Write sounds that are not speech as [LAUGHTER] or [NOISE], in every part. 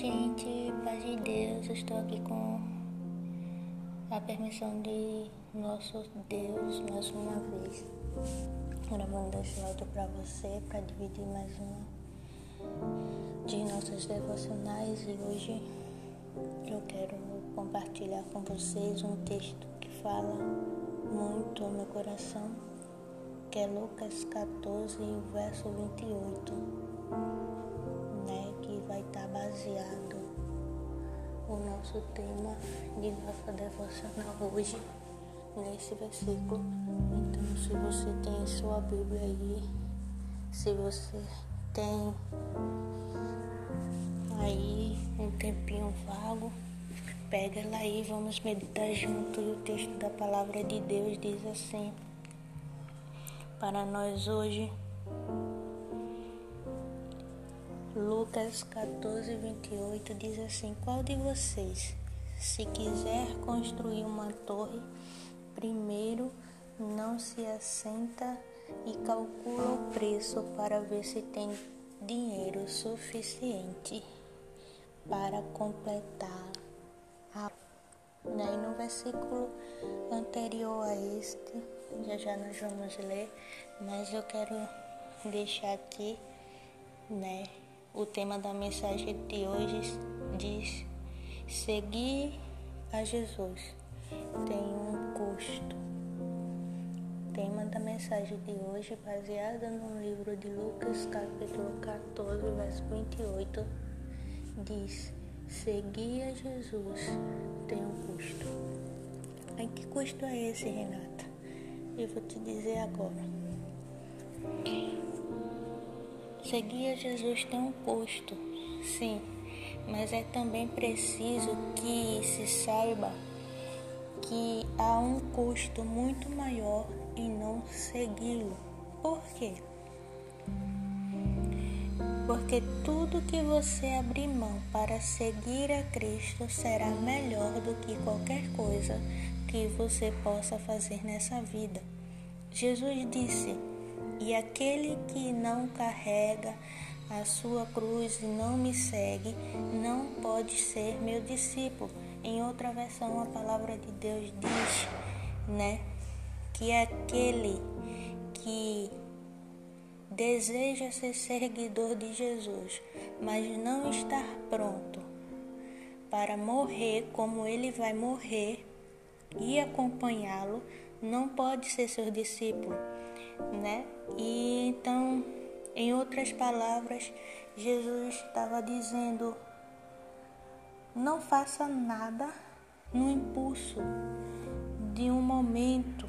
gente, paz de Deus, eu estou aqui com a permissão de nosso Deus mais uma vez, gravando esse áudio para você, para dividir mais uma de nossas devocionais. E hoje eu quero compartilhar com vocês um texto que fala muito ao meu coração, que é Lucas 14, verso 28 vai estar baseado o nosso tema de nossa devocional hoje nesse versículo. Então, se você tem sua Bíblia aí, se você tem aí um tempinho vago, pega ela aí, vamos meditar junto. E o texto da palavra de Deus diz assim: Para nós hoje Lucas 14, 28 diz assim: Qual de vocês, se quiser construir uma torre, primeiro não se assenta e calcula o preço para ver se tem dinheiro suficiente para completar a. Né? no versículo anterior a este, já já nós vamos ler, mas eu quero deixar aqui, né, o tema da mensagem de hoje diz: Seguir a Jesus tem um custo. O tema da mensagem de hoje, baseada no livro de Lucas, capítulo 14, verso 28, diz: Seguir a Jesus tem um custo. Ai, que custo é esse, Renata? Eu vou te dizer agora. Seguir a Jesus tem um custo, sim, mas é também preciso que se saiba que há um custo muito maior em não segui-lo. Por quê? Porque tudo que você abrir mão para seguir a Cristo será melhor do que qualquer coisa que você possa fazer nessa vida. Jesus disse: e aquele que não carrega a sua cruz e não me segue, não pode ser meu discípulo. Em outra versão, a palavra de Deus diz, né, que aquele que deseja ser seguidor de Jesus, mas não está pronto para morrer como ele vai morrer e acompanhá-lo, não pode ser seu discípulo né? E então, em outras palavras, Jesus estava dizendo: não faça nada no impulso de um momento.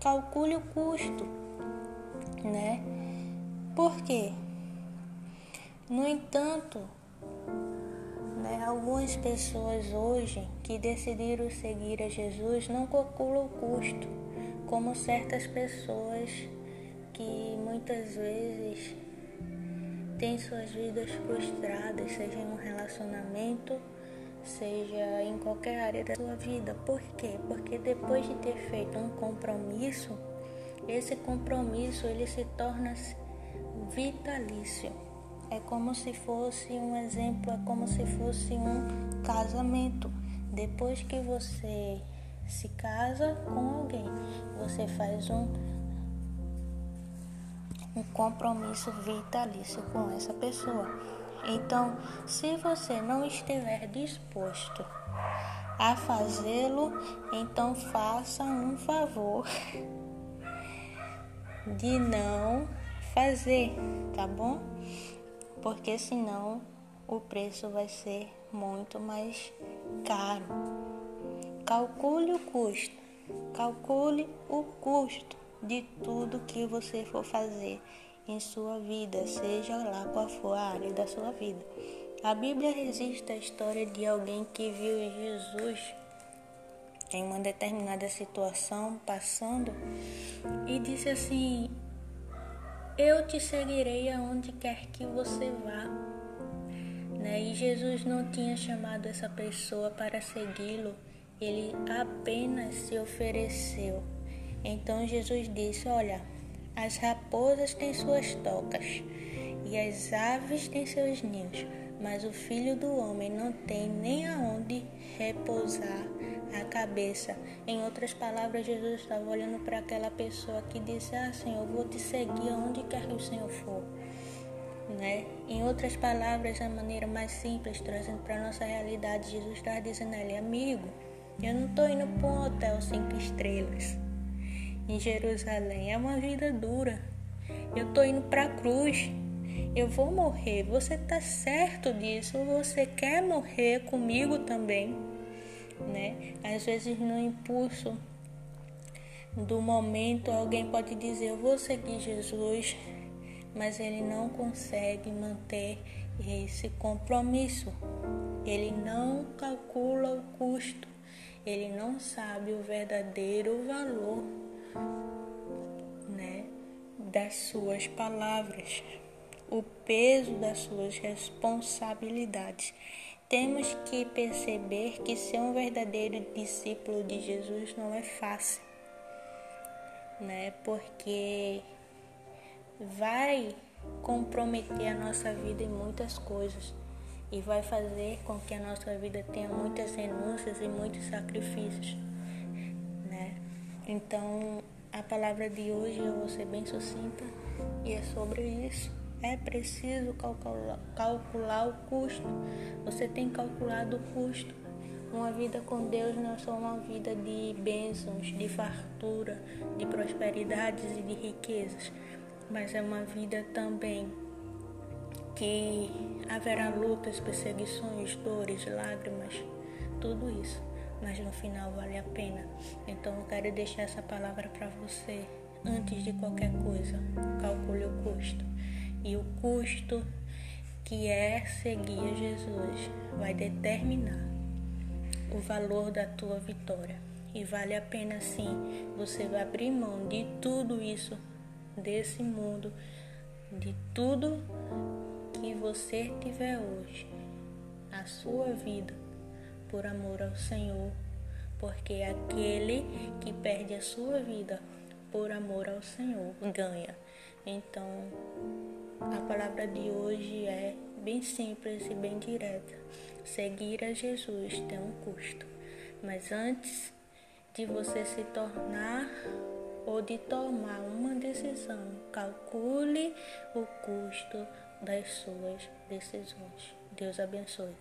Calcule o custo, né? Por quê? No entanto, né, algumas pessoas hoje que decidiram seguir a Jesus não calculam o custo como certas pessoas que muitas vezes têm suas vidas frustradas, seja em um relacionamento, seja em qualquer área da sua vida. Por quê? Porque depois de ter feito um compromisso, esse compromisso ele se torna vitalício. É como se fosse um exemplo, é como se fosse um casamento. Depois que você se casa com alguém, você faz um, um compromisso vitalício com essa pessoa. Então, se você não estiver disposto a fazê-lo, então faça um favor de não fazer, tá bom? Porque senão o preço vai ser muito mais caro. Calcule o custo. Calcule o custo de tudo que você for fazer em sua vida, seja lá qual for a área da sua vida. A Bíblia registra a história de alguém que viu Jesus em uma determinada situação passando e disse assim: Eu te seguirei aonde quer que você vá. Né? E Jesus não tinha chamado essa pessoa para segui-lo ele apenas se ofereceu. Então Jesus disse: Olha, as raposas têm suas tocas e as aves têm seus ninhos, mas o filho do homem não tem nem aonde repousar a cabeça. Em outras palavras, Jesus estava olhando para aquela pessoa que disse: Ah, Senhor, vou te seguir aonde quer que o Senhor for. Né? Em outras palavras, da maneira mais simples, trazendo para a nossa realidade, Jesus está dizendo a ele: Amigo, eu não estou indo para um hotel cinco estrelas em Jerusalém. É uma vida dura. Eu estou indo para a cruz. Eu vou morrer. Você está certo disso? Você quer morrer comigo também? Né? Às vezes, no impulso do momento, alguém pode dizer: Eu vou seguir Jesus, mas ele não consegue manter esse compromisso. Ele não calcula o custo. Ele não sabe o verdadeiro valor né, das suas palavras, o peso das suas responsabilidades. Temos que perceber que ser um verdadeiro discípulo de Jesus não é fácil, né? Porque vai comprometer a nossa vida em muitas coisas e vai fazer com que a nossa vida tenha muitas renúncias e muitos sacrifícios. Então, a palavra de hoje eu vou ser bem sucinta e é sobre isso. É preciso calcular, o custo. Você tem calculado o custo. Uma vida com Deus não é só uma vida de bênçãos, de fartura, de prosperidades e de riquezas, mas é uma vida também que haverá lutas, perseguições, dores, lágrimas, tudo isso mas no final vale a pena. Então eu quero deixar essa palavra para você. Antes de qualquer coisa, calcule o custo. E o custo que é seguir a Jesus vai determinar o valor da tua vitória. E vale a pena sim você vai abrir mão de tudo isso, desse mundo, de tudo que você tiver hoje, a sua vida por amor ao Senhor, porque aquele que perde a sua vida por amor ao Senhor ganha. Então, a palavra de hoje é bem simples e bem direta. Seguir a Jesus tem um custo, mas antes de você se tornar ou de tomar uma decisão, calcule o custo das suas decisões. Deus abençoe.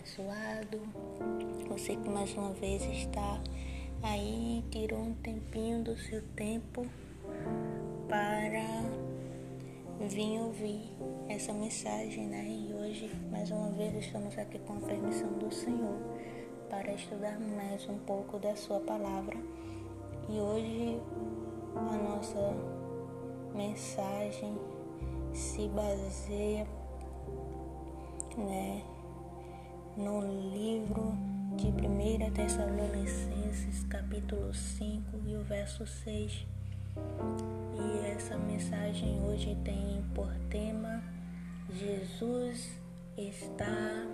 Abençoado. Você que mais uma vez está aí, tirou um tempinho do seu tempo para vir ouvir essa mensagem, né? E hoje, mais uma vez, estamos aqui com a permissão do Senhor para estudar mais um pouco da Sua palavra. E hoje a nossa mensagem se baseia, né? No livro de 1 Tessalonicenses, capítulo 5 e o verso 6. E essa mensagem hoje tem por tema Jesus está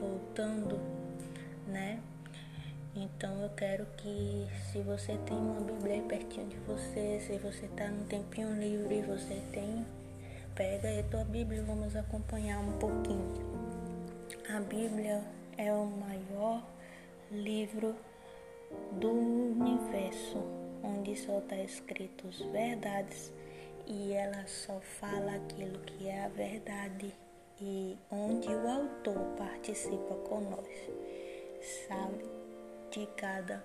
voltando, né? Então eu quero que se você tem uma Bíblia aí pertinho de você, se você está no tempinho livre e você tem, pega aí a tua Bíblia e vamos acompanhar um pouquinho. A Bíblia é o maior livro do universo, onde só está escritos verdades e ela só fala aquilo que é a verdade e onde o autor participa nós, sabe de cada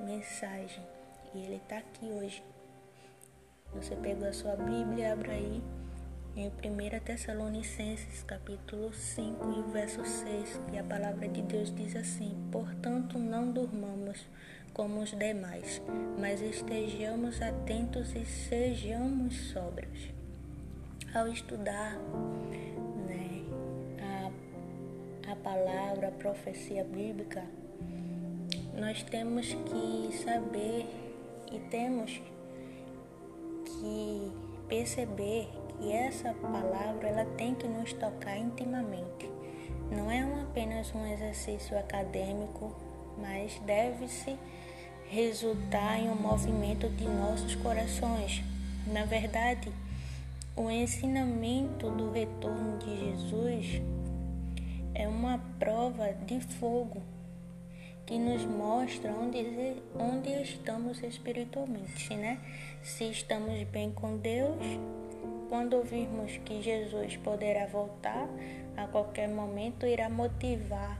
mensagem. E ele está aqui hoje. Você pegou a sua Bíblia, abre aí em 1 Tessalonicenses capítulo 5 e verso 6, que a palavra de Deus diz assim: Portanto, não durmamos como os demais, mas estejamos atentos e sejamos sóbrios. Ao estudar né, a, a palavra, a profecia bíblica, nós temos que saber e temos que perceber E essa palavra ela tem que nos tocar intimamente. Não é um, apenas um exercício acadêmico, mas deve-se resultar em um movimento de nossos corações. Na verdade, o ensinamento do retorno de Jesus é uma prova de fogo que nos mostra onde, onde estamos espiritualmente, né? Se estamos bem com Deus, quando ouvirmos que Jesus poderá voltar a qualquer momento, irá motivar,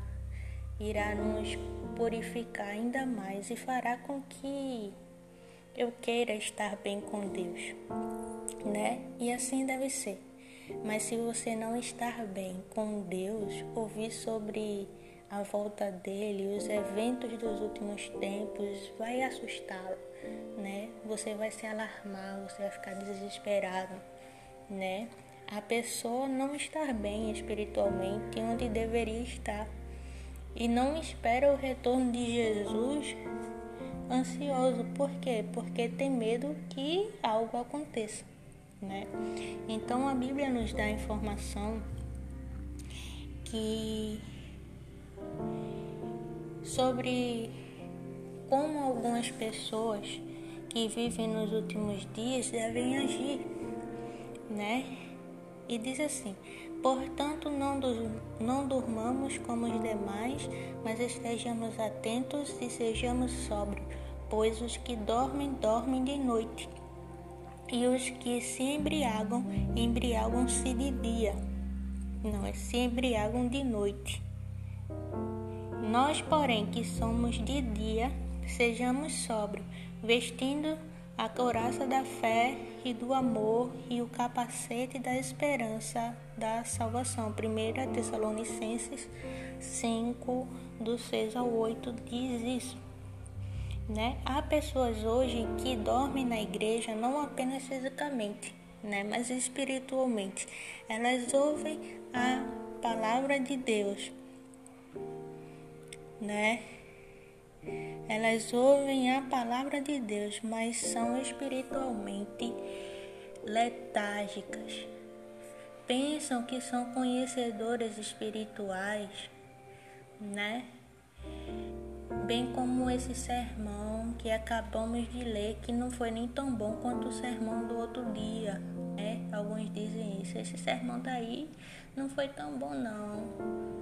irá nos purificar ainda mais e fará com que eu queira estar bem com Deus, né? E assim deve ser. Mas se você não estar bem com Deus, ouvir sobre a volta dele, os eventos dos últimos tempos, vai assustá-lo, né? Você vai se alarmar, você vai ficar desesperado, né? A pessoa não estar bem espiritualmente onde deveria estar e não espera o retorno de Jesus ansioso. Por quê? Porque tem medo que algo aconteça, né? Então a Bíblia nos dá informação que sobre como algumas pessoas que vivem nos últimos dias devem agir, né? E diz assim: Portanto, não, não durmamos como os demais, mas estejamos atentos e sejamos sóbrios, pois os que dormem, dormem de noite, e os que se embriagam, embriagam-se de dia. Não, é se embriagam de noite. Nós, porém, que somos de dia, sejamos sóbrios, vestindo a couraça da fé e do amor e o capacete da esperança da salvação. 1 Tessalonicenses 5, do 6 ao 8, diz isso. Né? Há pessoas hoje que dormem na igreja não apenas fisicamente, né? mas espiritualmente. Elas ouvem a palavra de Deus, né? Elas ouvem a palavra de Deus, mas são espiritualmente letárgicas. Pensam que são conhecedoras espirituais, né? Bem como esse sermão que acabamos de ler, que não foi nem tão bom quanto o sermão do outro dia, né? Alguns dizem isso. Esse sermão daí não foi tão bom, não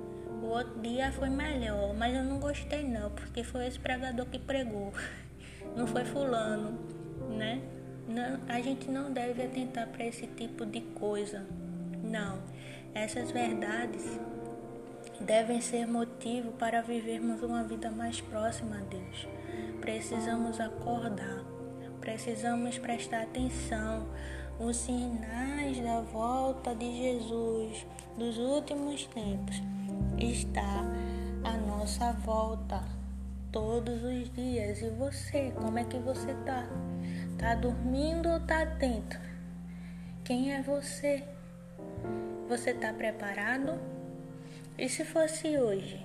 o outro dia foi melhor, mas eu não gostei não, porque foi esse pregador que pregou, [LAUGHS] não foi fulano, né? Não, a gente não deve atentar para esse tipo de coisa. Não. Essas verdades devem ser motivo para vivermos uma vida mais próxima a Deus. Precisamos acordar, precisamos prestar atenção. Os sinais da volta de Jesus dos últimos tempos está à nossa volta todos os dias. E você, como é que você tá? Tá dormindo ou tá atento? Quem é você? Você tá preparado? E se fosse hoje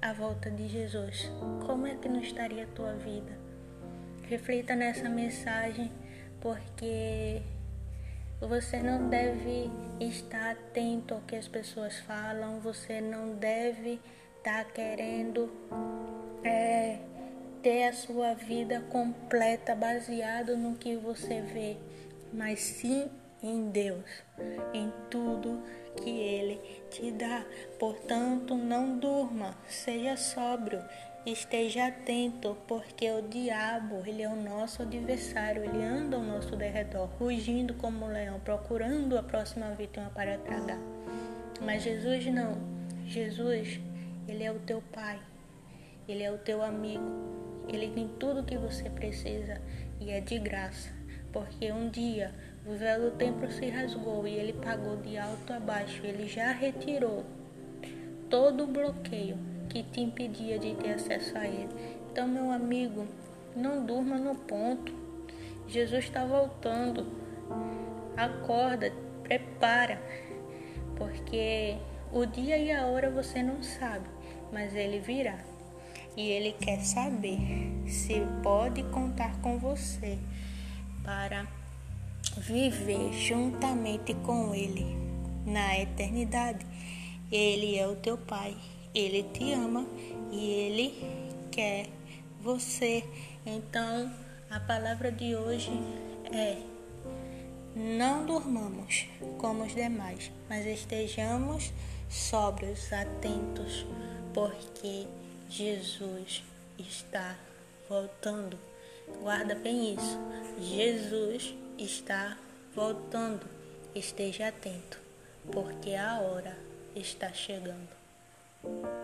a volta de Jesus, como é que não estaria a tua vida? Reflita nessa mensagem, porque você não deve estar atento ao que as pessoas falam, você não deve estar querendo é, ter a sua vida completa baseado no que você vê, mas sim em Deus, em tudo que Ele te dá. Portanto, não durma, seja sóbrio Esteja atento, porque o diabo, ele é o nosso adversário, ele anda ao nosso derredor, rugindo como um leão, procurando a próxima vítima para tragar. Mas Jesus não. Jesus, ele é o teu pai, ele é o teu amigo, ele tem tudo o que você precisa e é de graça, porque um dia o do templo se rasgou e ele pagou de alto a baixo, ele já retirou todo o bloqueio que te impedia de ter acesso a Ele. Então, meu amigo, não durma no ponto. Jesus está voltando. Acorda, prepara, porque o dia e a hora você não sabe, mas Ele virá. E Ele quer saber se pode contar com você para viver juntamente com Ele na eternidade. Ele é o teu Pai, Ele te ama e Ele quer você. Então, a palavra de hoje é: não dormamos como os demais, mas estejamos sóbrios, atentos, porque Jesus está voltando. Guarda bem isso. Jesus está voltando. Esteja atento, porque a hora está chegando. Thank you.